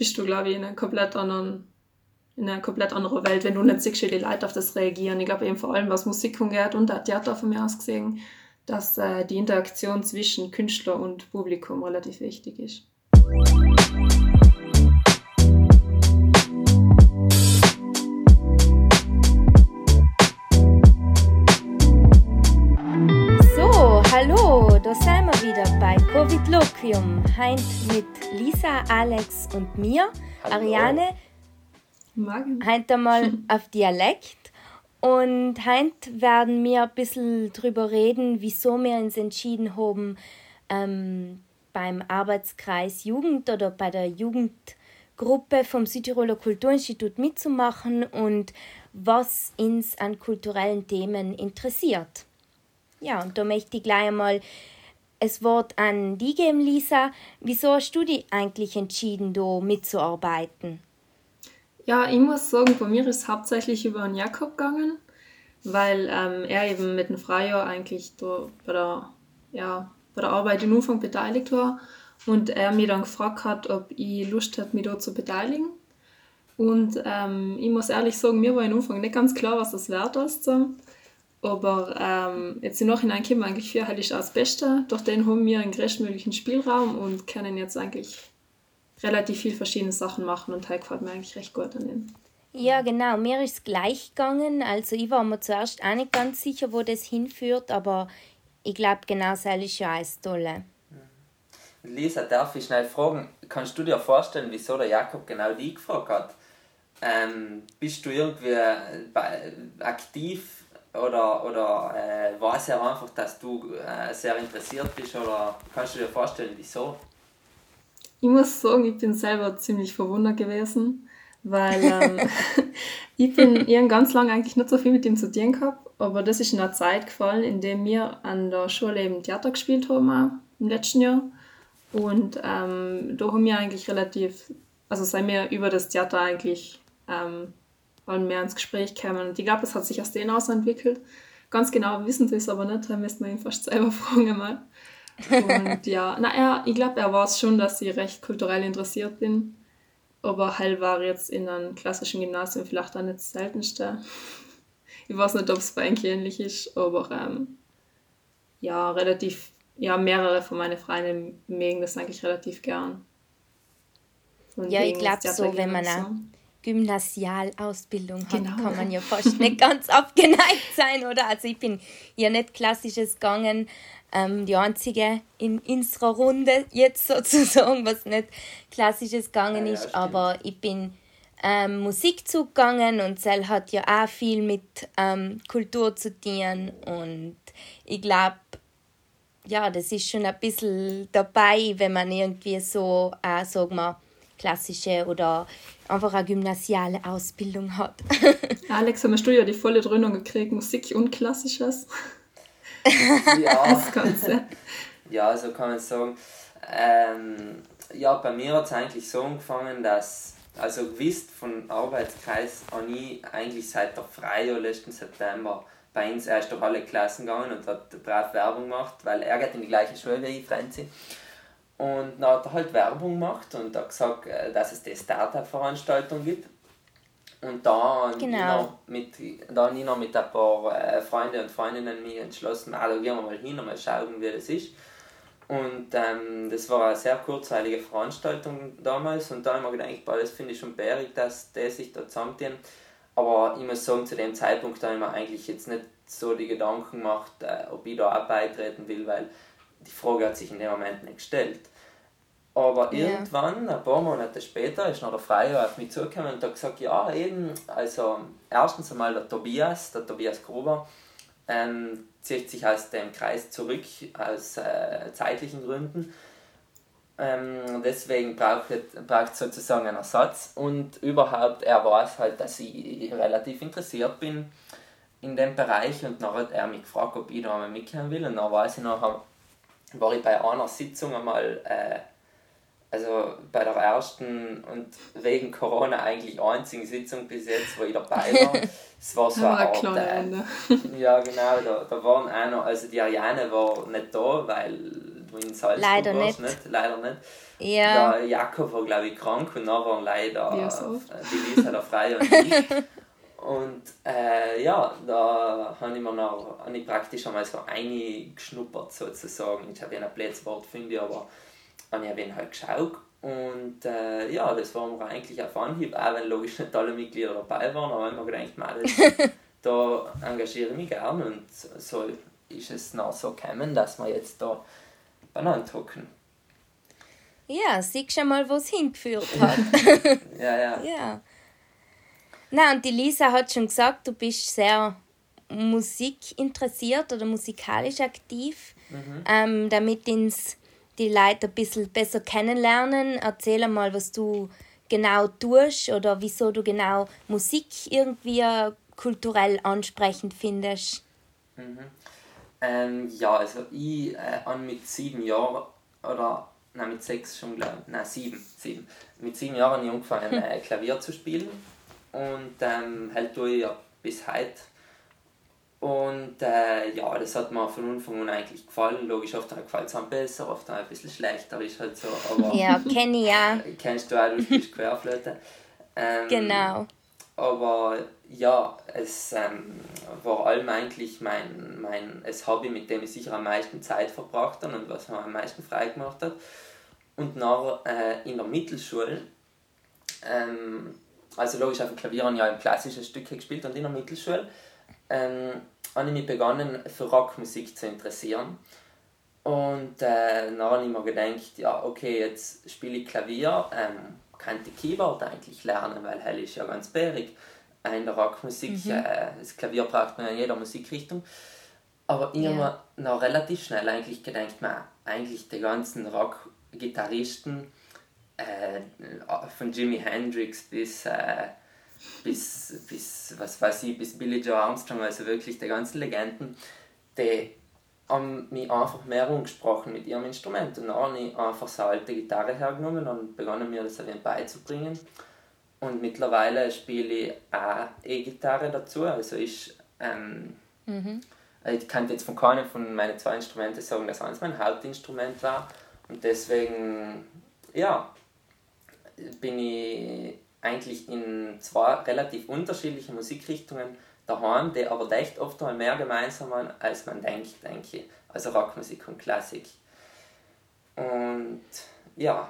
bist du, glaube ich, in einer komplett anderen, in einer komplett anderen Welt, wenn du nicht siehst, wie die Leute auf das reagieren. Ich glaube eben vor allem, was Musik angeht und der Theater von mir aus gesehen, dass äh, die Interaktion zwischen Künstler und Publikum relativ wichtig ist. Covid Loquium. Heint mit Lisa, Alex und mir, Hallo. Ariane. Morgen. Heint einmal auf Dialekt. Und heint werden wir ein bisschen drüber reden, wieso wir uns entschieden haben, ähm, beim Arbeitskreis Jugend oder bei der Jugendgruppe vom Südtiroler Kulturinstitut mitzumachen und was uns an kulturellen Themen interessiert. Ja, und da möchte ich gleich einmal das Wort an die geben, Lisa. Wieso hast du dich eigentlich entschieden, da mitzuarbeiten? Ja, ich muss sagen, bei mir ist es hauptsächlich über den Jakob gegangen, weil ähm, er eben mit dem Freijahr eigentlich bei der, ja, bei der Arbeit im Anfang beteiligt war und er mir dann gefragt hat, ob ich Lust hätte, mich da zu beteiligen. Und ähm, ich muss ehrlich sagen, mir war im Anfang nicht ganz klar, was das wert ist. So. Aber ähm, jetzt im Nachhinein können wir eigentlich für halt das Beste. Durch den haben wir einen größtmöglichen Spielraum und können jetzt eigentlich relativ viel verschiedene Sachen machen und halt gefällt mir eigentlich recht gut an denen. Ja, genau. Mir ist es gleich gegangen. Also ich war mir zuerst auch nicht ganz sicher, wo das hinführt, aber ich glaube, genau das ist ja alles Tolle. Lisa, darf ich schnell fragen, kannst du dir vorstellen, wieso der Jakob genau die gefragt hat? Ähm, bist du irgendwie aktiv oder, oder äh, es ja einfach, dass du äh, sehr interessiert bist oder kannst du dir vorstellen, wieso? Ich muss sagen, ich bin selber ziemlich verwundert gewesen, weil ähm, ich bin ich ganz lange eigentlich nicht so viel mit ihm zu tun gehabt, aber das ist in einer Zeit gefallen, in der wir an der Schule eben Theater gespielt haben, im letzten Jahr. Und ähm, da haben wir eigentlich relativ, also sind wir über das Theater eigentlich ähm, und mehr ins Gespräch kämen. Und ich glaube, es hat sich aus denen aus entwickelt. Ganz genau wissen sie es aber nicht, da müssten wir ihn fast selber fragen mal. Und ja, naja, ich glaube, er war es schon, dass ich recht kulturell interessiert bin. Aber halt war jetzt in einem klassischen Gymnasium vielleicht auch nicht das seltenste. Ich weiß nicht, ob es bei Enki ähnlich ist, aber ähm, ja, relativ, ja, mehrere von meinen Freunden mögen das eigentlich relativ gern. Und ja, ich glaube so, wenn man auch Gymnasialausbildung hat, genau. kann man ja fast nicht ganz abgeneigt sein, oder? Also ich bin ja nicht klassisches gegangen, ähm, die einzige in unserer Runde jetzt sozusagen, was nicht klassisches gegangen ja, ist, ja, aber ich bin ähm, Musikzug gegangen und Cell hat ja auch viel mit ähm, Kultur zu tun und ich glaube, ja, das ist schon ein bisschen dabei, wenn man irgendwie so, äh, sagen wir, klassische oder einfach eine gymnasiale Ausbildung hat. Alex, hast du ja die volle Dröhnung gekriegt, Musik und Klassisches. ja. Das Ganze. Ja, so kann man sagen. Ähm, ja, bei mir hat es eigentlich so angefangen, dass, also gewisst von Arbeitskreis an ich eigentlich seit der Freijahr letzten September bei uns erst durch alle Klassen gegangen und hat brav Werbung gemacht, weil er geht in die gleiche Schule wie ich, Franzi. Und dann hat er halt Werbung gemacht und hat gesagt, äh, dass es die Startup-Veranstaltung gibt. Und da genau. mit, da ich noch mit ein paar äh, Freunden und Freundinnen mich entschlossen, ah, da gehen wir mal hin und mal schauen, wie das ist. Und ähm, das war eine sehr kurzweilige Veranstaltung damals und da habe ich mir gedacht, boah, das finde ich schon bärig, dass die sich da zusammentun. Aber ich muss sagen, zu dem Zeitpunkt habe ich mir eigentlich jetzt nicht so die Gedanken gemacht, äh, ob ich da auch beitreten will, weil die Frage hat sich in dem Moment nicht gestellt. Aber yeah. irgendwann, ein paar Monate später, ist noch der Freier auf mich zugekommen und hat gesagt, ja, eben, also erstens einmal der Tobias, der Tobias Gruber, ähm, zieht sich aus dem Kreis zurück, aus äh, zeitlichen Gründen. Ähm, deswegen braucht es sozusagen einen Ersatz und überhaupt, er weiß halt, dass ich relativ interessiert bin in dem Bereich und dann hat er mich gefragt, ob ich da einmal mitkommen will und dann weiß ich nachher, war ich bei einer Sitzung einmal, äh, also bei der ersten und wegen Corona eigentlich einzigen Sitzung bis jetzt, wo ich dabei war. Es war so ein Art, äh, Ja, genau, da, da waren auch noch, also die Ariane war nicht da, weil wo in Salzburg leider nicht. nicht. Leider nicht. Ja. Der Jakob war, glaube ich, krank und dann waren leider ja, so. Die Lisa der Freie und ich. Und äh, ja, da habe ich mir noch hab ich praktisch einmal so eingeschnuppert sozusagen. Ich habe ja ein blödes Wort finde, aber habe ich ein halt geschaut. Und äh, ja, das war mir eigentlich auf Anhieb, auch wenn logisch nicht alle Mitglieder dabei waren, aber ich habe mir gedacht, man, das, da engagiere ich mich gerne und so ist es noch so gekommen, dass wir jetzt da beieinander hocken. Ja, siehst schon mal, wo es hingeführt hat. ja, ja. ja. Na, und die Lisa hat schon gesagt, du bist sehr musikinteressiert oder musikalisch aktiv. Mhm. Ähm, damit uns die Leute ein bisschen besser kennenlernen, erzähl mal, was du genau tust oder wieso du genau Musik irgendwie kulturell ansprechend findest. Mhm. Ähm, ja, also ich äh, habe mit sieben Jahren oder nein, mit sechs schon glaube ich, nein, sieben, sieben. Mit sieben Jahren habe ich angefangen äh, Klavier zu spielen und ähm, halt tue ich ja bis heute. Und äh, ja, das hat mir von Anfang an eigentlich gefallen. Logisch, oft gefällt es einem besser, oft ein bisschen schlechter, ist halt so. Aber ja, kenne ich ja. Kennst du auch, du spielst Querflöte. Ähm, genau. Aber ja, es ähm, war allem eigentlich mein, mein das Hobby, mit dem ich sicher am meisten Zeit verbracht habe und was mir am meisten frei gemacht hat. Und nach, äh, in der Mittelschule ähm, also logisch auf dem Klavier habe ich ja klassische Stücke gespielt und in der Mittelschule ähm, habe ich mich begonnen für Rockmusik zu interessieren. Und äh, dann habe ich mir gedacht, ja okay, jetzt spiele ich Klavier, ähm, könnte Keyboard eigentlich lernen, weil hell ist ja ganz bärig in der Rockmusik. Mhm. Äh, das Klavier braucht man in jeder Musikrichtung. Aber ich yeah. habe mir noch relativ schnell eigentlich gedacht, man, eigentlich die ganzen Rock-Gitarristen äh, von Jimi Hendrix bis, äh, bis, bis, was weiß ich, bis Billy Joe Armstrong, also wirklich die ganzen Legenden, die haben mich einfach mehr angesprochen mit ihrem Instrument. Und dann habe ich einfach so eine alte Gitarre hergenommen und begonnen mir das ein beizubringen. Und mittlerweile spiele ich auch E-Gitarre dazu. Also ich, ähm, mhm. ich kann jetzt von keinem von meinen zwei Instrumenten sagen, dass eins mein Hauptinstrument war. Und deswegen, ja, bin ich eigentlich in zwei relativ unterschiedliche Musikrichtungen daheim, die aber echt oft mal mehr gemeinsam haben, als man denkt, denke ich. Also Rockmusik und Klassik. Und ja,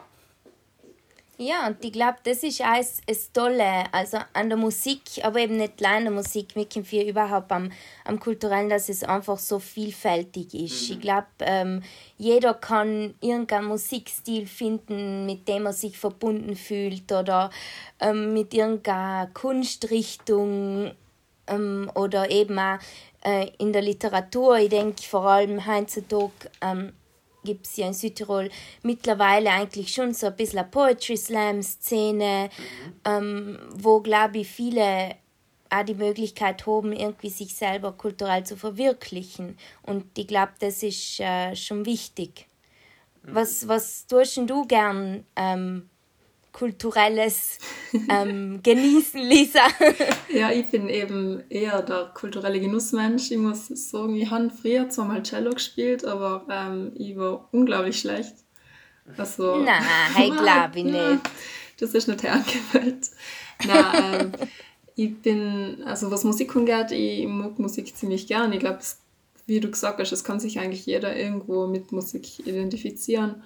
ja, und ich glaube, das ist auch das Tolle also an der Musik, aber eben nicht allein der Musik, wir wir überhaupt am, am Kulturellen, dass es einfach so vielfältig ist. Mhm. Ich glaube, ähm, jeder kann irgendeinen Musikstil finden, mit dem er sich verbunden fühlt oder ähm, mit irgendeiner Kunstrichtung ähm, oder eben auch äh, in der Literatur. Ich denke vor allem heutzutage ähm, gibt es ja in Südtirol mittlerweile eigentlich schon so ein bisschen eine Poetry Slam-Szene, ähm, wo, glaube ich, viele auch die Möglichkeit haben, irgendwie sich selber kulturell zu verwirklichen. Und ich glaube, das ist äh, schon wichtig. Mhm. Was, was tust du gern ähm, kulturelles ähm, Genießen, Lisa? ja, ich bin eben eher der kulturelle Genussmensch. Ich muss sagen, ich habe früher zwar mal Cello gespielt, aber ähm, ich war unglaublich schlecht. Also, Nein, ich glaube ich nicht. Das ist nicht hergefällt. Nein, ähm, ich bin, also was Musik angeht, ich mag Musik ziemlich gern. Ich glaube, wie du gesagt hast, es kann sich eigentlich jeder irgendwo mit Musik identifizieren.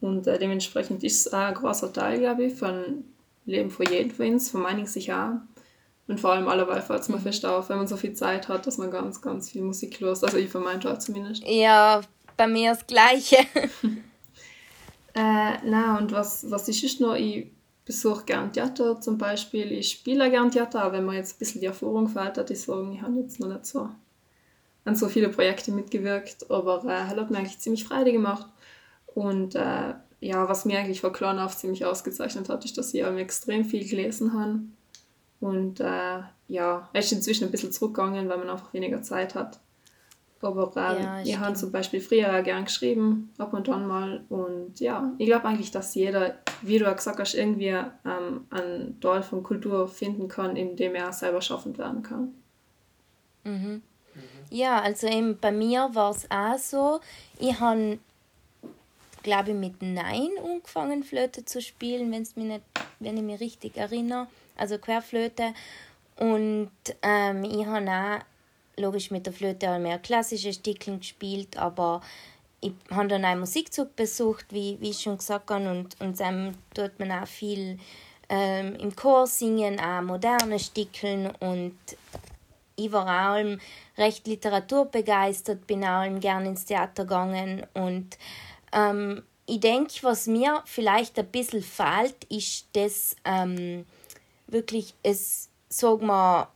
Und äh, dementsprechend ist es auch ein großer Teil, glaube ich, von Leben von jedem von uns, von meinen sicher auch. Und vor allem allerweil fällt es mir fest auf, wenn man so viel Zeit hat, dass man ganz, ganz viel Musik los. Also ich für meinen Teil zumindest. Ja, bei mir das Gleiche. äh, na und was, was ist, ist noch, ich besuche gern Theater zum Beispiel. Ich spiele gern Theater, aber wenn man jetzt ein bisschen die Erfahrung fällt, hat ich sagen, ich habe jetzt noch nicht so an so viele Projekte mitgewirkt, aber äh, hat mir eigentlich ziemlich Freude gemacht. Und äh, ja, was mir eigentlich vor klein auf ziemlich ausgezeichnet hat, ist, dass ich extrem viel gelesen habe. Und äh, ja, er ist inzwischen ein bisschen zurückgegangen, weil man einfach weniger Zeit hat. Aber ähm, ja, ich habe zum Beispiel früher gern geschrieben, ab und an mal. Und ja, ich glaube eigentlich, dass jeder, wie du ja gesagt hast, irgendwie ähm, einen Teil von Kultur finden kann, in dem er selber schaffend werden kann. Mhm. Ja, also eben bei mir war es auch so, ich habe glaube ich, mit neun angefangen, Flöte zu spielen, wenn's mich nicht, wenn ich mich richtig erinnere. Also Querflöte. Und ähm, ich habe auch logisch mit der Flöte auch mehr klassische Stücke gespielt, aber ich habe dann einen Musikzug besucht, wie, wie ich schon gesagt habe, und, und dann tut man auch viel ähm, im Chor singen, auch moderne Stücke und ich war auch recht literaturbegeistert, bin auch gerne ins Theater gegangen und ähm, ich denke, was mir vielleicht ein bisschen fehlt, ist das ähm, wirklich, es, sag mal,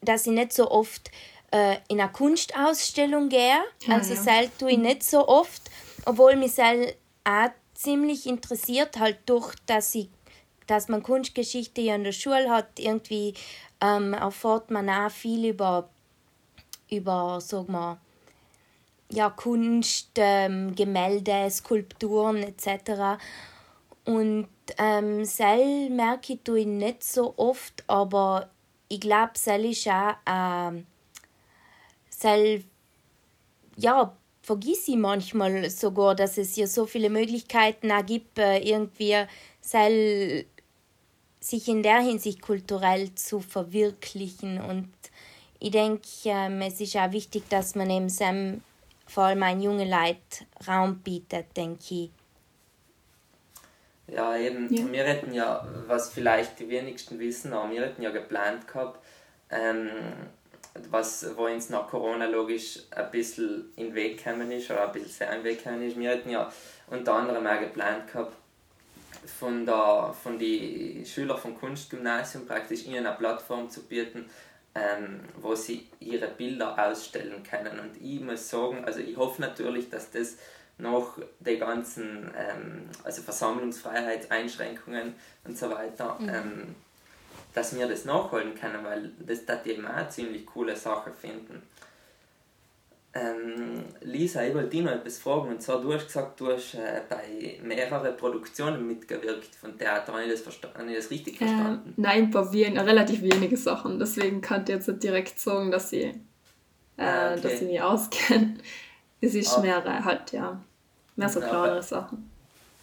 dass ich nicht so oft äh, in eine Kunstausstellung gehe. Ja, also ja. Sel tue ich nicht so oft, obwohl mich sel auch ziemlich interessiert, halt durch, dass ich dass man Kunstgeschichte ja in der Schule hat, irgendwie ähm, erfährt man auch viel über, über sag mal, ja, Kunst, ähm, Gemälde, Skulpturen etc. Und ähm, Sel merke ich, tue ich nicht so oft, aber ich glaube, Sel ist auch äh, Sel, ja, vergiss ich manchmal sogar, dass es ja so viele Möglichkeiten auch gibt, äh, irgendwie Sel sich in der Hinsicht kulturell zu verwirklichen. Und ich denke, ähm, es ist auch wichtig, dass man eben seinem, vor allem ein junge Leid Raum bietet, denke ich. Ja, eben, ja. wir hätten ja, was vielleicht die wenigsten wissen, aber wir hätten ja geplant gehabt, ähm, was, wo uns nach Corona logisch ein bisschen in den Weg gekommen ist, oder ein bisschen sehr in den Weg gekommen ist. Wir hätten ja unter anderem auch geplant gehabt, von, der, von den Schülern vom Kunstgymnasium praktisch ihnen eine Plattform zu bieten, ähm, wo sie ihre Bilder ausstellen können. Und ich muss sagen, also ich hoffe natürlich, dass das nach den ganzen ähm, also Versammlungsfreiheitseinschränkungen und so weiter, mhm. ähm, dass wir das nachholen können, weil das da eben auch eine ziemlich coole Sache finden. Ähm, Lisa, ich wollte dich noch etwas fragen. Und zwar, du hast gesagt, du hast äh, bei mehreren Produktionen mitgewirkt von Theater. Habe ich das, habe ich das richtig äh, verstanden? Äh, nein, bei wen, relativ wenige Sachen. Deswegen kann ich jetzt nicht direkt sagen, dass ich, äh, ah, okay. dass ich mich auskenne. Es ist ah. mehr halt, ja, mehr so kleinere Sachen.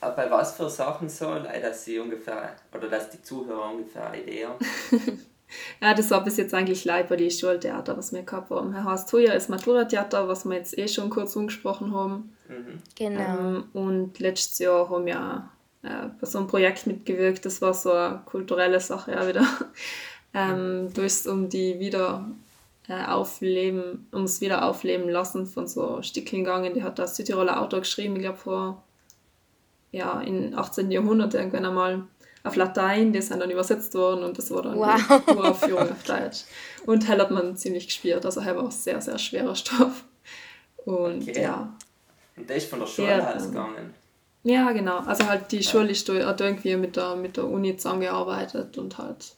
Aber bei was für Sachen so, leider sie ungefähr, oder dass die Zuhörer ungefähr eine Idee haben? Ja, das war bis jetzt eigentlich leid bei den Schultheater, was wir gehabt haben. Herr Horst Huyer ist Matura-Theater, was wir jetzt eh schon kurz angesprochen haben. Mhm. Genau. Ähm, und letztes Jahr haben wir äh, bei so einem Projekt mitgewirkt, das war so eine kulturelle Sache ja wieder. ähm, mhm. Durch um die wieder äh, aufleben, ums wieder aufleben lassen von so gegangen. Die hat das Südtiroler Autor geschrieben, ich glaube vor ja, in 18. Jahrhundert irgendwann einmal auf Latein, die sind dann übersetzt worden und das war dann wow. die Uraufführung auf Deutsch. Und hell hat man ziemlich gespielt, also hell war auch sehr, sehr schwerer Stoff. Und okay. ja. Und der ist von der Schule ja, ausgegangen? Ja, genau. Also halt die Schule ist hat irgendwie mit der, mit der Uni zusammengearbeitet und halt.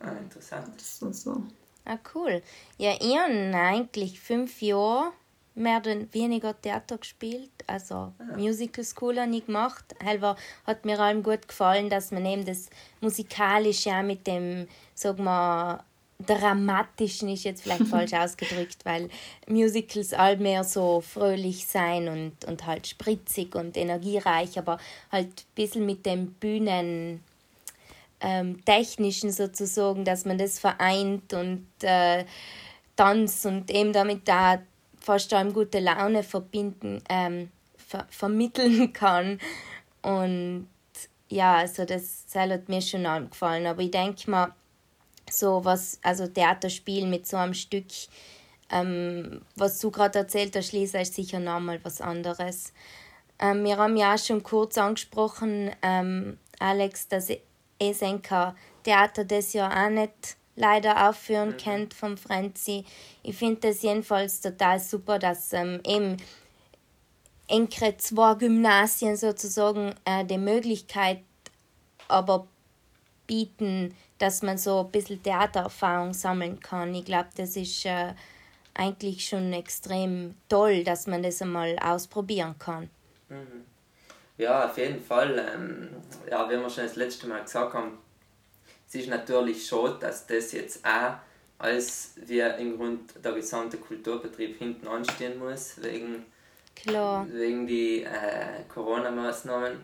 Ah, interessant. Und so. Ah, cool. Ja, ich habe eigentlich fünf Jahre mehr oder weniger Theater gespielt, also ah. Musical School habe ich gemacht. Halber hat mir allem gut gefallen, dass man eben das Musikalische auch mit dem, sag mal, dramatischen ist jetzt vielleicht falsch ausgedrückt, weil Musicals all mehr so fröhlich sein und, und halt spritzig und energiereich, aber halt ein bisschen mit dem Bühnen ähm, technischen sozusagen, dass man das vereint und äh, Tanz und eben damit da fast allem gute Laune verbinden, ähm, ver vermitteln kann. Und ja, also das, hat mir schon angefallen. Aber ich denke mal, so was, also Theaterspiel mit so einem Stück, ähm, was du gerade erzählt hast, Lisa, ist sicher nochmal was anderes. Ähm, wir haben ja auch schon kurz angesprochen, ähm, Alex, dass Esenka Theater das ja auch nicht leider aufführen mhm. kennt vom Frenzy. Ich finde das jedenfalls total super, dass ähm, eben enkere zwei Gymnasien sozusagen äh, die Möglichkeit aber bieten, dass man so ein bisschen Theatererfahrung sammeln kann. Ich glaube, das ist äh, eigentlich schon extrem toll, dass man das einmal ausprobieren kann. Mhm. Ja, auf jeden Fall. Ähm, ja, wie wir schon das letzte Mal gesagt haben, es ist natürlich schon, dass das jetzt auch als wir im Grund der gesamte Kulturbetrieb hinten anstehen muss, wegen Klar. Wegen die äh, Corona-Maßnahmen.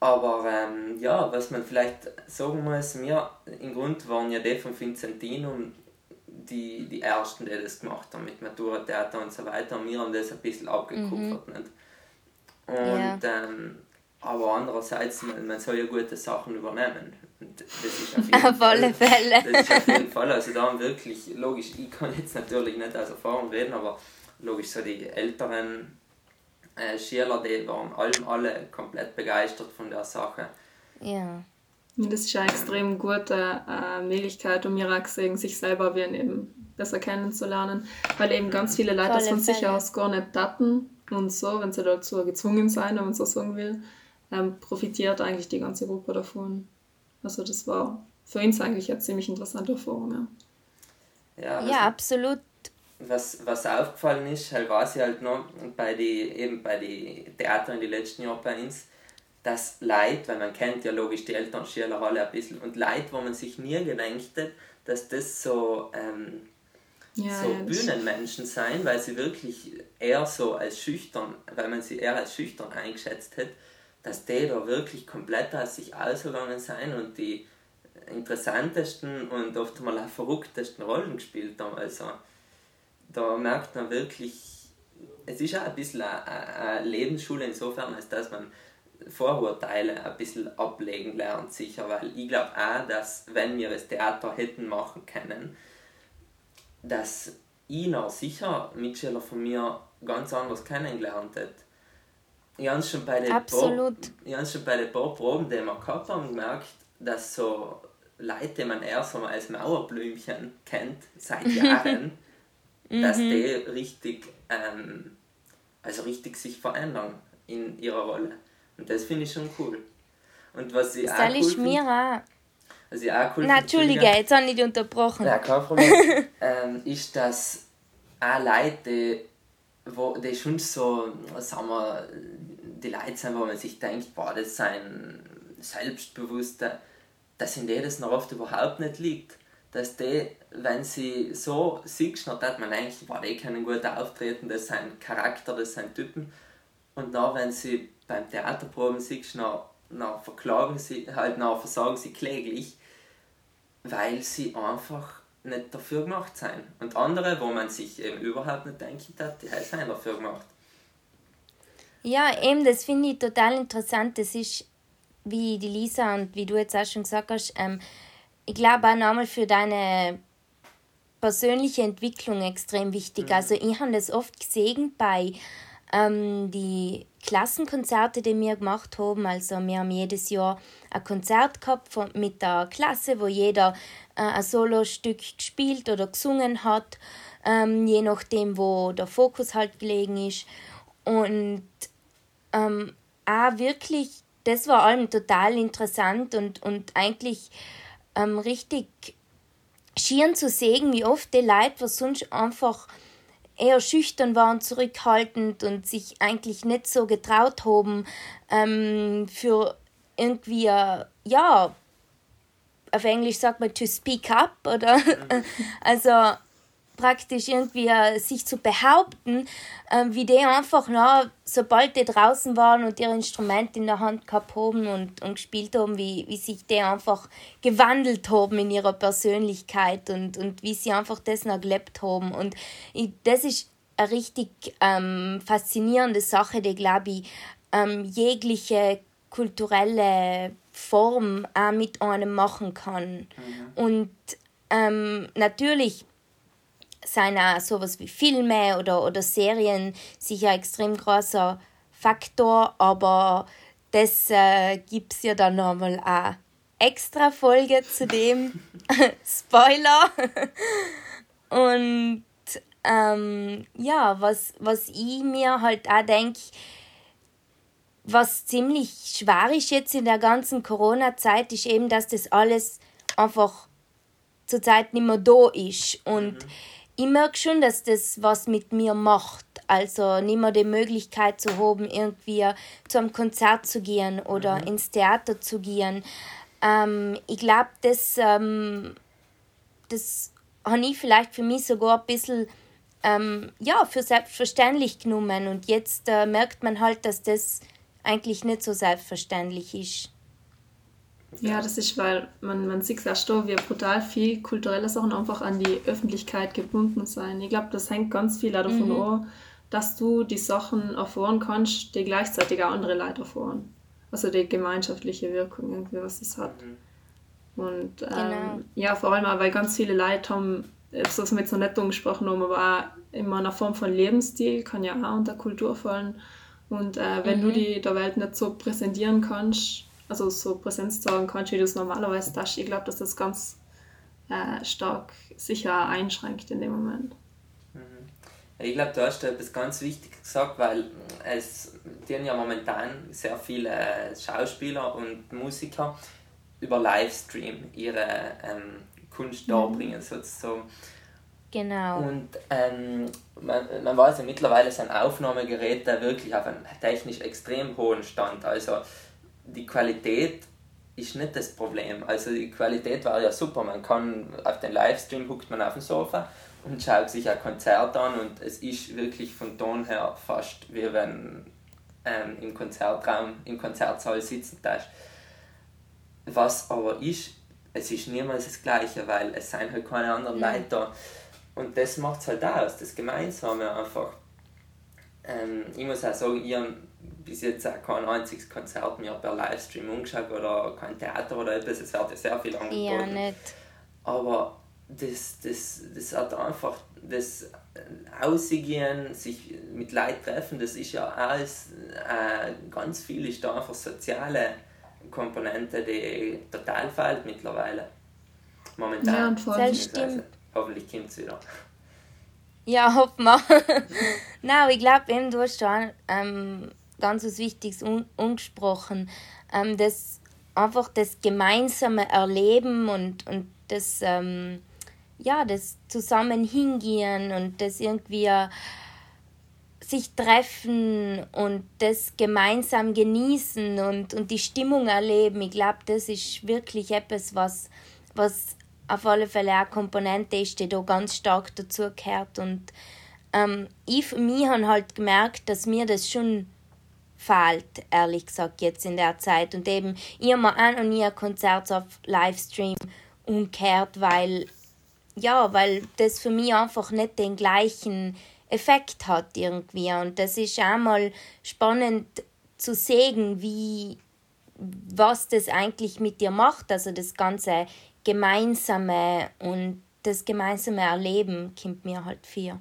Aber ähm, ja, was man vielleicht sagen muss, wir im Grunde waren ja die von Vincentinum die, die Ersten, die das gemacht haben mit Matura, Theater und so weiter. Und wir haben das ein bisschen abgekupfert. Mhm. Nicht? Und, ja. ähm, aber andererseits, man, man soll ja gute Sachen übernehmen. Und das ist auf, jeden auf Fall, alle Fälle. Das ist auf jeden Fall. Also da haben wirklich, logisch, ich kann jetzt natürlich nicht aus Erfahrung reden, aber logisch so die älteren äh, Schüler, die waren allem alle komplett begeistert von der Sache. Ja. Das ist eine extrem gute äh, Möglichkeit, um ihre gesehen, sich selber eben besser kennenzulernen, weil eben ganz viele Leute das von sich aus gar nicht daten und so, wenn sie dazu gezwungen sein, wenn man so sagen will, ähm, profitiert eigentlich die ganze Gruppe davon. Also das war für uns eigentlich eine ziemlich interessante Erfahrung. Ja, ja, also, ja absolut. Was, was aufgefallen ist, halt war sie halt noch bei die, eben bei den Theatern in den letzten Jahren bei uns, dass Leid, weil man kennt ja logisch die Eltern Schüler alle ein bisschen, und Leid, wo man sich nie gedenkt hat, dass das so, ähm, ja, so ja, Bühnenmenschen sein, weil sie wirklich eher so als schüchtern, weil man sie eher als schüchtern eingeschätzt hat, dass die da wirklich komplett aus sich ausgegangen sind und die interessantesten und oft mal auch verrücktesten Rollen gespielt haben. Also da merkt man wirklich, es ist auch ein bisschen eine, Lebensschule insofern, als dass man Vorurteile ein bisschen ablegen lernt, sicher, weil ich glaube auch, dass wenn wir das Theater hätten machen können, dass ich noch sicher Mitschüler von mir ganz anders kennengelernt hätte ich habe schon bei den Absolut. Paar, ich habe schon bei den paar Proben, die wir gehabt haben, gemerkt, dass so Leute, die man erst einmal als Mauerblümchen kennt, seit Jahren, dass mhm. die richtig, ähm, also richtig sich verändern in ihrer Rolle. Und das finde ich schon cool. Und was ich auch cool mir auch. Was ich auch cool Na, Entschuldige, jetzt habe ich dich unterbrochen. Ja, kein Problem. ähm, ist, dass auch Leute, die wo die schon so, sagen wir, die Leute sind, wo man sich denkt, boah, das sind Selbstbewusste, dass in denen das noch oft überhaupt nicht liegt. Dass die, wenn sie so siehst, dann hat man eigentlich, boah, die können gut auftreten, das sind Charakter, das sind Typen. Und dann, wenn sie beim Theaterproben siehst, dann, dann verklagen sie, halt, dann versagen sie kläglich, weil sie einfach nicht dafür gemacht sein. Und andere, wo man sich eben überhaupt nicht denken hat, die sind dafür gemacht. Ja, eben, das finde ich total interessant. Das ist, wie die Lisa und wie du jetzt auch schon gesagt hast, ähm, ich glaube auch nochmal für deine persönliche Entwicklung extrem wichtig. Mhm. Also ich habe das oft gesehen bei ähm, die Klassenkonzerte, die wir gemacht haben. Also wir haben jedes Jahr ein Konzert gehabt von, mit der Klasse, wo jeder äh, ein Solostück gespielt oder gesungen hat, ähm, je nachdem, wo der Fokus halt gelegen ist. Und ähm, auch wirklich, das war allem total interessant und, und eigentlich ähm, richtig schieren zu sehen, wie oft die Leute, was sonst einfach eher schüchtern waren, zurückhaltend und sich eigentlich nicht so getraut haben, ähm, für irgendwie, äh, ja, auf Englisch sagt man to speak up, oder? Mhm. also praktisch irgendwie äh, sich zu behaupten, äh, wie die einfach, na, sobald die draußen waren und ihre Instrumente in der Hand gehabt haben und, und gespielt haben, wie, wie sich die einfach gewandelt haben in ihrer Persönlichkeit und, und wie sie einfach das noch gelebt haben. Und ich, das ist eine richtig ähm, faszinierende Sache, die, glaube ich, ähm, jegliche kulturelle Form auch mit einem machen kann. Mhm. Und ähm, natürlich sind auch sowas wie Filme oder, oder Serien sicher ein extrem großer Faktor, aber das äh, gibt es ja dann nochmal auch extra Folge zu dem Spoiler. Und ähm, ja, was, was ich mir halt auch denke, was ziemlich schwer ist jetzt in der ganzen Corona-Zeit, ist eben, dass das alles einfach zurzeit nicht mehr da ist. Und mhm. Ich merke schon, dass das was mit mir macht. Also nicht mehr die Möglichkeit zu haben, irgendwie zu einem Konzert zu gehen oder mhm. ins Theater zu gehen. Ähm, ich glaube, das, ähm, das habe ich vielleicht für mich sogar ein bisschen ähm, ja, für selbstverständlich genommen. Und jetzt äh, merkt man halt, dass das eigentlich nicht so selbstverständlich ist. Ja, das ist, weil man, man sieht auch schon, wie brutal viel kulturelle Sachen einfach an die Öffentlichkeit gebunden sind. Ich glaube, das hängt ganz viel davon mhm. ab, dass du die Sachen erfahren kannst, die gleichzeitig auch andere Leute erfahren. Also die gemeinschaftliche Wirkung, irgendwie, was es hat. Mhm. Und ähm, genau. ja, vor allem auch, weil ganz viele Leute haben, so ist jetzt noch nicht angesprochen haben, aber auch immer eine Form von Lebensstil kann ja auch unter Kultur fallen. Und äh, wenn mhm. du die der Welt nicht so präsentieren kannst, also so Präsenz zeigen kannst, wie du es normalerweise tust, ich glaube, dass das ganz äh, stark sicher einschränkt in dem Moment. Mhm. Ich glaube, du hast etwas ganz Wichtiges gesagt, weil es die ja momentan sehr viele Schauspieler und Musiker über Livestream ihre ähm, Kunst mhm. darbringen, sozusagen. Genau. Und ähm, man, man weiß ja mittlerweile sind Aufnahmegeräte wirklich auf einem technisch extrem hohen Stand. Also die Qualität ist nicht das Problem. Also die Qualität war ja super. Man kann auf den Livestream huckt man auf dem Sofa und schaut sich ein Konzert an und es ist wirklich von Ton her fast wie wenn ähm, im Konzertraum, im Konzertsaal sitzen darfst. Was aber ist, es ist niemals das Gleiche, weil es sind halt keine anderen mhm. Leute da. Und das macht es halt aus, das Gemeinsame einfach. Ähm, ich muss auch sagen, ich bis jetzt auch kein einziges Konzert mehr per Livestream umgeschaut oder kein Theater oder etwas. Es wird ja sehr viel angeboten. Ja, nicht. Aber das, das, das hat einfach das Ausgehen, sich mit Leuten treffen, das ist ja alles, äh, ganz viel ist da einfach soziale Komponente, die total fehlt mittlerweile. Momentan. Ja, und vor allem stimmt. Hoffentlich kommt es wieder. Ja, hoffen wir. Nein, ich glaube eben, du hast schon ähm, ganz was Wichtiges angesprochen. Ähm, das einfach das gemeinsame Erleben und, und das, ähm, ja, das zusammen hingehen und das irgendwie sich treffen und das gemeinsam genießen und, und die Stimmung erleben. Ich glaube, das ist wirklich etwas, was, was auf alle Fälle eine Komponente ist, die da ganz stark dazu gehört. Und ähm, ich für mich habe halt gemerkt, dass mir das schon fehlt, ehrlich gesagt, jetzt in der Zeit. Und eben, ich habe mir auch noch nie ein Konzert auf Livestream umgekehrt, weil, ja, weil das für mich einfach nicht den gleichen Effekt hat irgendwie. Und das ist auch mal spannend zu sehen, wie, was das eigentlich mit dir macht. Also das ganze Gemeinsame und das gemeinsame Erleben kommt mir halt viel.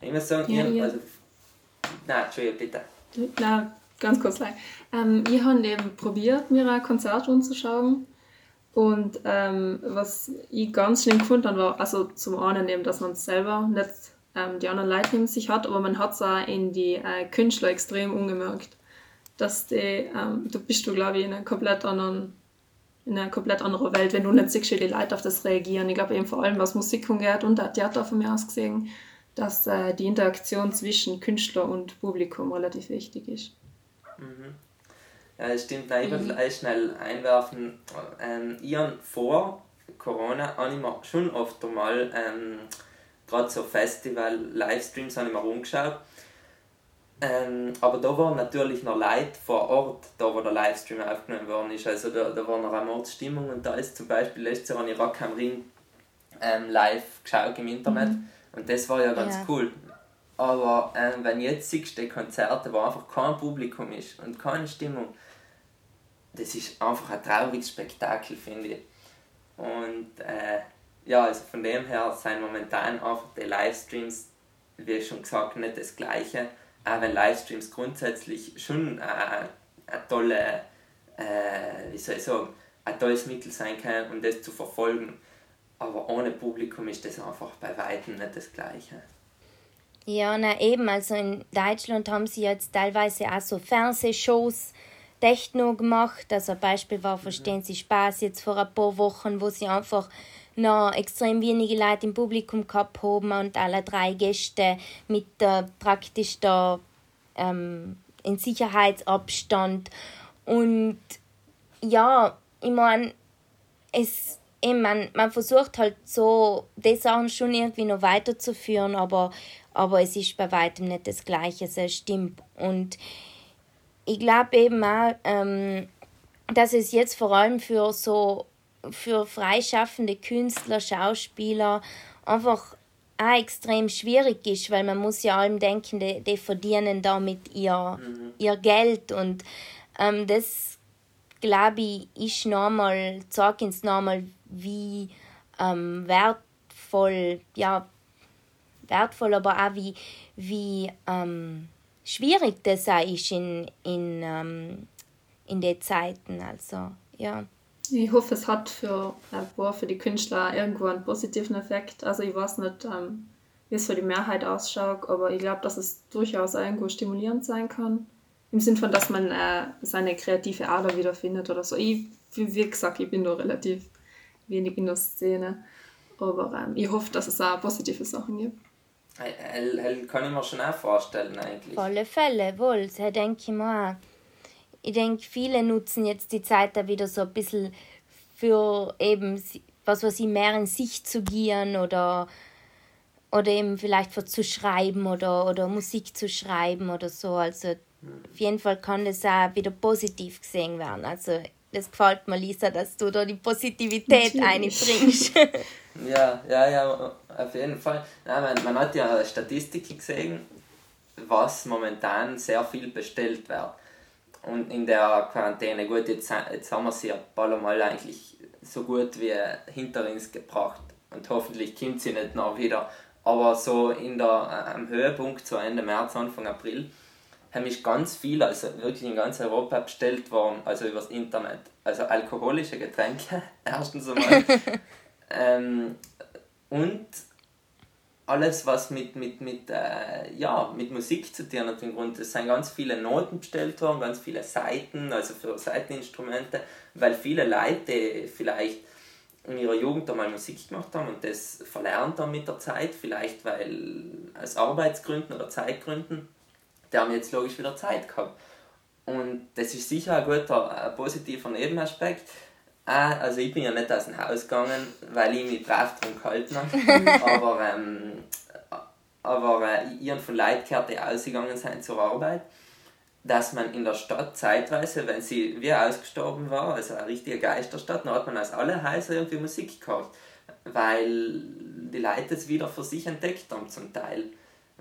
Ich muss sagen, ja, ja. also. Nein, Entschuldigung, bitte. Nein, ganz kurz. Ähm, ich habe eben probiert, mir ein Konzert anzuschauen. Und ähm, was ich ganz schlimm gefunden habe, war also zum einen eben, dass man selber nicht ähm, die anderen Leute neben sich hat, aber man hat es auch in die äh, Künstler extrem ungemerkt. Dass die, ähm, du bist du, glaube ich, in einer komplett anderen in einer komplett anderen Welt, wenn du nicht siehst, wie die Leute auf das reagieren. Ich glaube eben vor allem, was Musik angeht und der Theater von mir aus gesehen, dass äh, die Interaktion zwischen Künstler und Publikum relativ wichtig ist. Mhm. Ja, das stimmt. Nein, ich will mhm. schnell einwerfen. Ähm, ich habe vor Corona habe ich mir schon oft mal ähm, gerade so Festival-Livestreams habe ich mir rumgeschaut. Ähm, aber da waren natürlich noch Leute vor Ort, da wo der Livestream aufgenommen worden ist. Also da, da war noch eine Mordsstimmung und da ist zum Beispiel letztes Jahr habe ich Rock am Ring ähm, live geschaut im Internet mhm. Und das war ja ganz ja. cool. Aber ähm, wenn jetzt siehst du Konzerte, wo einfach kein Publikum ist und keine Stimmung, das ist einfach ein trauriges Spektakel, finde ich. Und äh, ja, also von dem her sind momentan einfach die Livestreams, wie schon gesagt, nicht das gleiche auch wenn Livestreams grundsätzlich schon eine, eine tolle, äh, wie soll ich sagen, ein tolles Mittel sein kann, um das zu verfolgen. Aber ohne Publikum ist das einfach bei weitem nicht das Gleiche. Ja, na eben, also in Deutschland haben sie jetzt teilweise auch so Fernsehshows Techno gemacht. Also ein Beispiel war Verstehen Sie Spaß jetzt vor ein paar Wochen, wo sie einfach noch extrem wenige Leute im Publikum gehabt haben und alle drei Gäste mit äh, praktisch da ähm, in Sicherheitsabstand. Und ja, ich meine, es eben, man, man versucht halt so, die Sachen schon irgendwie noch weiterzuführen, aber, aber es ist bei weitem nicht das Gleiche, es stimmt. Und ich glaube eben auch, ähm, dass es jetzt vor allem für so für freischaffende Künstler, Schauspieler einfach auch extrem schwierig ist, weil man muss ja allem denken, die, die verdienen damit ihr, mhm. ihr Geld und ähm, das glaube ich ist nochmal, zeigt uns nochmal, wie ähm, wertvoll, ja, wertvoll, aber auch wie, wie ähm, schwierig das auch ist in, in, ähm, in den Zeiten. Also, ja. Ich hoffe, es hat für, für die Künstler irgendwo einen positiven Effekt. Also ich weiß nicht, ähm, wie es für die Mehrheit ausschaut, aber ich glaube, dass es durchaus irgendwo stimulierend sein kann. Im Sinne von, dass man äh, seine kreative Ader wiederfindet oder so. Ich, wie gesagt, ich bin nur relativ wenig in der Szene. Aber ähm, ich hoffe, dass es auch positive Sachen gibt. Das kann ich mir schon auch vorstellen eigentlich. Auf alle Fälle, wohl. Das denke ich mir auch ich denke, viele nutzen jetzt die Zeit da wieder so ein bisschen für eben, was weiß ich, mehr in sich zu gehen oder, oder eben vielleicht für zu schreiben oder, oder Musik zu schreiben oder so. Also auf jeden Fall kann das auch wieder positiv gesehen werden. Also das gefällt mir, Lisa, dass du da die Positivität einbringst. ja, ja, ja, auf jeden Fall. Ja, man, man hat ja Statistiken gesehen, was momentan sehr viel bestellt wird. Und in der Quarantäne, gut, jetzt, jetzt haben wir sie ein paar Mal eigentlich so gut wie hinter uns gebracht. Und hoffentlich kommt sie nicht noch wieder. Aber so in der, äh, am Höhepunkt, so Ende März, Anfang April, haben ich ganz viel, also wirklich in ganz Europa bestellt worden, also übers Internet. Also alkoholische Getränke, erstens einmal. ähm, und alles, was mit, mit, mit, äh, ja, mit Musik zu tun hat. Im Grunde. Es sind ganz viele Noten bestellt worden, ganz viele Seiten, also für Seiteninstrumente, weil viele Leute vielleicht in ihrer Jugend einmal Musik gemacht haben und das verlernt haben mit der Zeit, vielleicht weil aus Arbeitsgründen oder Zeitgründen, die haben jetzt logisch wieder Zeit gehabt. Und das ist sicher ein guter, ein positiver Nebenaspekt Ah, also ich bin ja nicht aus dem Haus gegangen, weil ich mich brav drum gehalten habe. aber ähm, aber äh, ich habe von Leuten gehört, die ausgegangen sind zur Arbeit, dass man in der Stadt zeitweise, wenn sie wie ausgestorben war, also eine richtige Geisterstadt, dann hat man aus allen Häusern irgendwie Musik gehört. Weil die Leute es wieder für sich entdeckt haben zum Teil,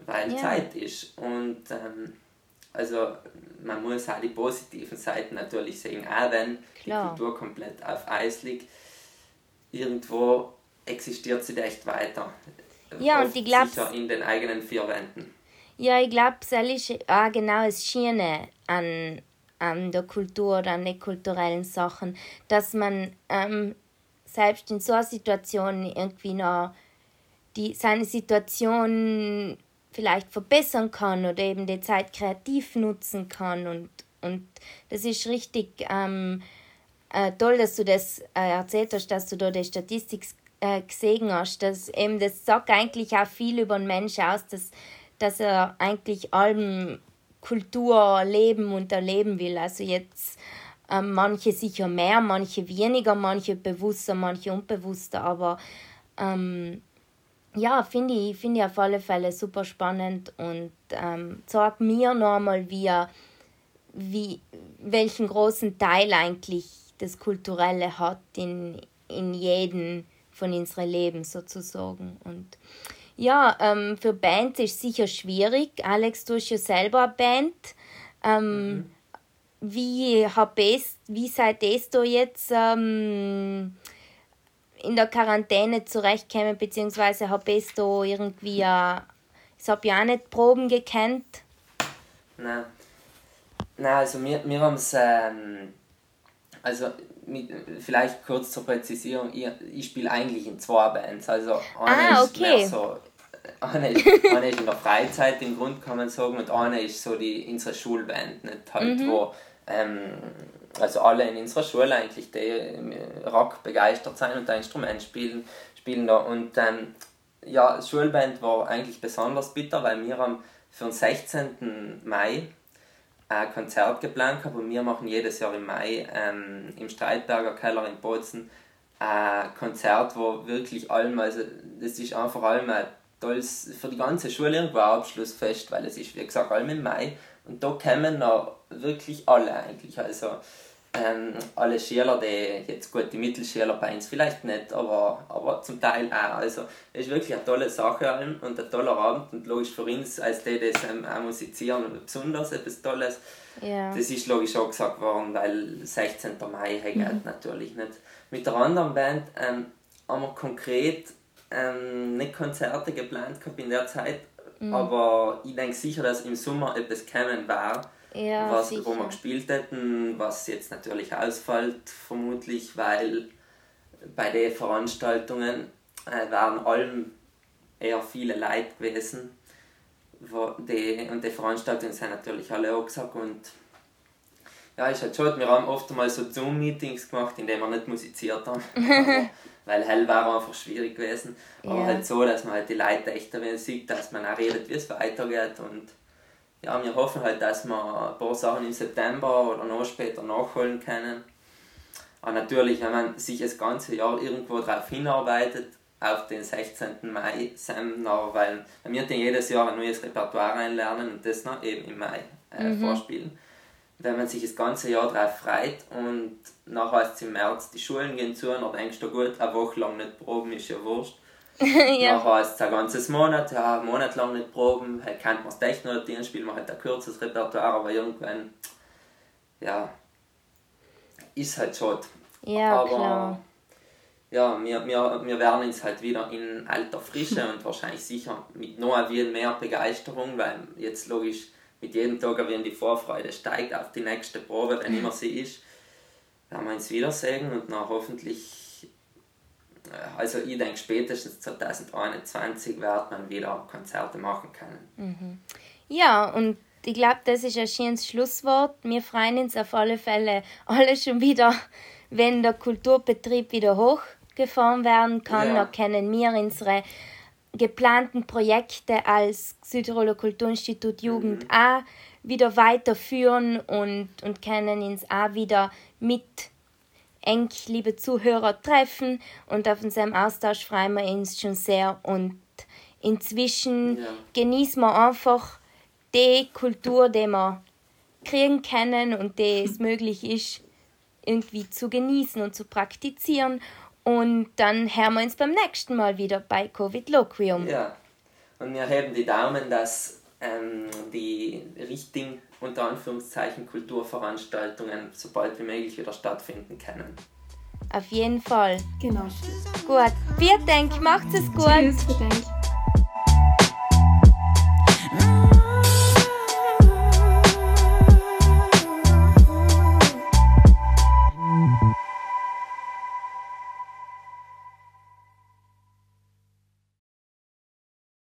weil ja. Zeit ist. Und ähm, also man muss auch die positiven Seiten natürlich sehen, auch wenn Klar. die Kultur komplett auf Eis liegt. Irgendwo existiert sie echt weiter. Ja, und ich glaube. in den eigenen vier Wänden. Ja, ich glaube, das ist auch genau das Schöne an, an der Kultur oder an den kulturellen Sachen, dass man ähm, selbst in so einer Situation irgendwie noch die, seine Situation vielleicht verbessern kann oder eben die Zeit kreativ nutzen kann. Und, und das ist richtig ähm, äh, toll, dass du das äh, erzählt hast, dass du da die Statistik äh, gesehen hast. Dass eben, das sagt eigentlich auch viel über den Menschen aus, dass, dass er eigentlich allem Kultur leben und erleben will. Also jetzt ähm, manche sicher mehr, manche weniger, manche bewusster, manche unbewusster, aber ähm, ja, finde ich, find ich auf alle Fälle super spannend und ähm, zeigt mir nochmal, wie, wie, welchen großen Teil eigentlich das Kulturelle hat in, in jedem von unserem Leben sozusagen. Und ja, ähm, für Bands ist es sicher schwierig. Alex, du hast ja selber eine Band. Ähm, mhm. Wie, hab es, wie seid ihr da jetzt ähm, in der Quarantäne zurechtkäme, beziehungsweise habe ich da irgendwie, äh, ich habe ja auch nicht Proben gekannt. Nein. Nein, also wir, wir haben es, ähm, also mit, vielleicht kurz zur Präzisierung, ich, ich spiele eigentlich in zwei Bands, also eine ah, okay. ist so, eine ist, eine ist in der Freizeit im Grund kann man sagen und eine ist so die unsere Schulband, nicht halt, mhm. wo ähm, also alle in unserer Schule eigentlich, die äh, Rock begeistert sind und ein Instrument spielen, spielen da. Und ähm, ja, Schulband war eigentlich besonders bitter, weil wir haben für den 16. Mai ein Konzert geplant haben und wir machen jedes Jahr im Mai ähm, im Streitberger Keller in Bozen ein Konzert, wo wirklich allem, also das ist einfach allem ein tolles, für die ganze Schule irgendwo ein Abschlussfest, weil es ist, wie gesagt, allem im Mai und da kommen noch wirklich alle eigentlich, also ähm, alle Schüler, die jetzt gut, die Mittelschüler bei uns vielleicht nicht, aber, aber zum Teil auch. Also es ist wirklich eine tolle Sache und ein toller Abend und logisch für uns, als die das ähm, auch musizieren, besonders etwas Tolles. Ja. Das ist logisch auch gesagt worden, weil 16. Mai mhm. natürlich nicht. Mit der anderen Band ähm, haben wir konkret ähm, nicht Konzerte geplant gehabt in der Zeit, mhm. aber ich denke sicher, dass im Sommer etwas kommen war, ja, was, wo wir gespielt hätten, was jetzt natürlich ausfällt, vermutlich, weil bei den Veranstaltungen äh, waren allem eher viele Leute gewesen. Wo die, und die Veranstaltungen sind natürlich alle auch gesagt und ja, ist halt schon, wir haben oft mal so Zoom-Meetings gemacht, in denen wir nicht musiziert haben, weil hell war einfach schwierig gewesen. Aber ja. halt so, dass man halt die Leute echt sieht, dass man auch redet, wie es weitergeht und ja, wir hoffen halt, dass wir ein paar Sachen im September oder noch später nachholen können. Aber natürlich, wenn man sich das ganze Jahr irgendwo darauf hinarbeitet, auf den 16. Mai, Seminar, weil wir den jedes Jahr ein neues Repertoire einlernen und das noch eben im Mai äh, mhm. vorspielen wenn man sich das ganze Jahr darauf freut und nachher ist es im März, die Schulen gehen zu und dann denkst du, gut, eine Woche lang nicht proben ist ja wurscht. ja. Nachher ist es ein ganzes Monat, ja, einen Monat lang nicht proben, halt kennt man das Techno-Routine, spielt man halt ein kurzes Repertoire, aber irgendwann, ja, ist halt schon. Ja, aber, klar. Ja, wir, wir, wir werden uns halt wieder in alter Frische und wahrscheinlich sicher mit noch viel mehr Begeisterung, weil jetzt logisch mit jedem Tag wenn die Vorfreude steigt auf die nächste Probe, wenn immer sie ist, werden wir uns wiedersehen und dann hoffentlich, also ich denke spätestens 2021 wird man wieder Konzerte machen können. Mhm. Ja, und ich glaube, das ist ein schönes Schlusswort. Wir freuen uns auf alle Fälle alle schon wieder, wenn der Kulturbetrieb wieder hochgefahren werden kann. Ja. Dann können wir unsere geplanten Projekte als Südtiroler Kulturinstitut Jugend mhm. auch wieder weiterführen und, und können uns auch wieder mit eng, liebe Zuhörer, treffen. Und auf unserem Austausch freuen wir uns schon sehr. Und inzwischen ja. genießen wir einfach die Kultur, die wir kriegen können und die es möglich ist, irgendwie zu genießen und zu praktizieren. Und dann hören wir uns beim nächsten Mal wieder bei Covid Loquium. Ja, und wir heben die Daumen, dass ähm, die richtigen, unter Anführungszeichen, Kulturveranstaltungen so bald wie möglich wieder stattfinden können. Auf jeden Fall. Genau. Gut. Wir denken, macht es gut. Tschüss, wir denken.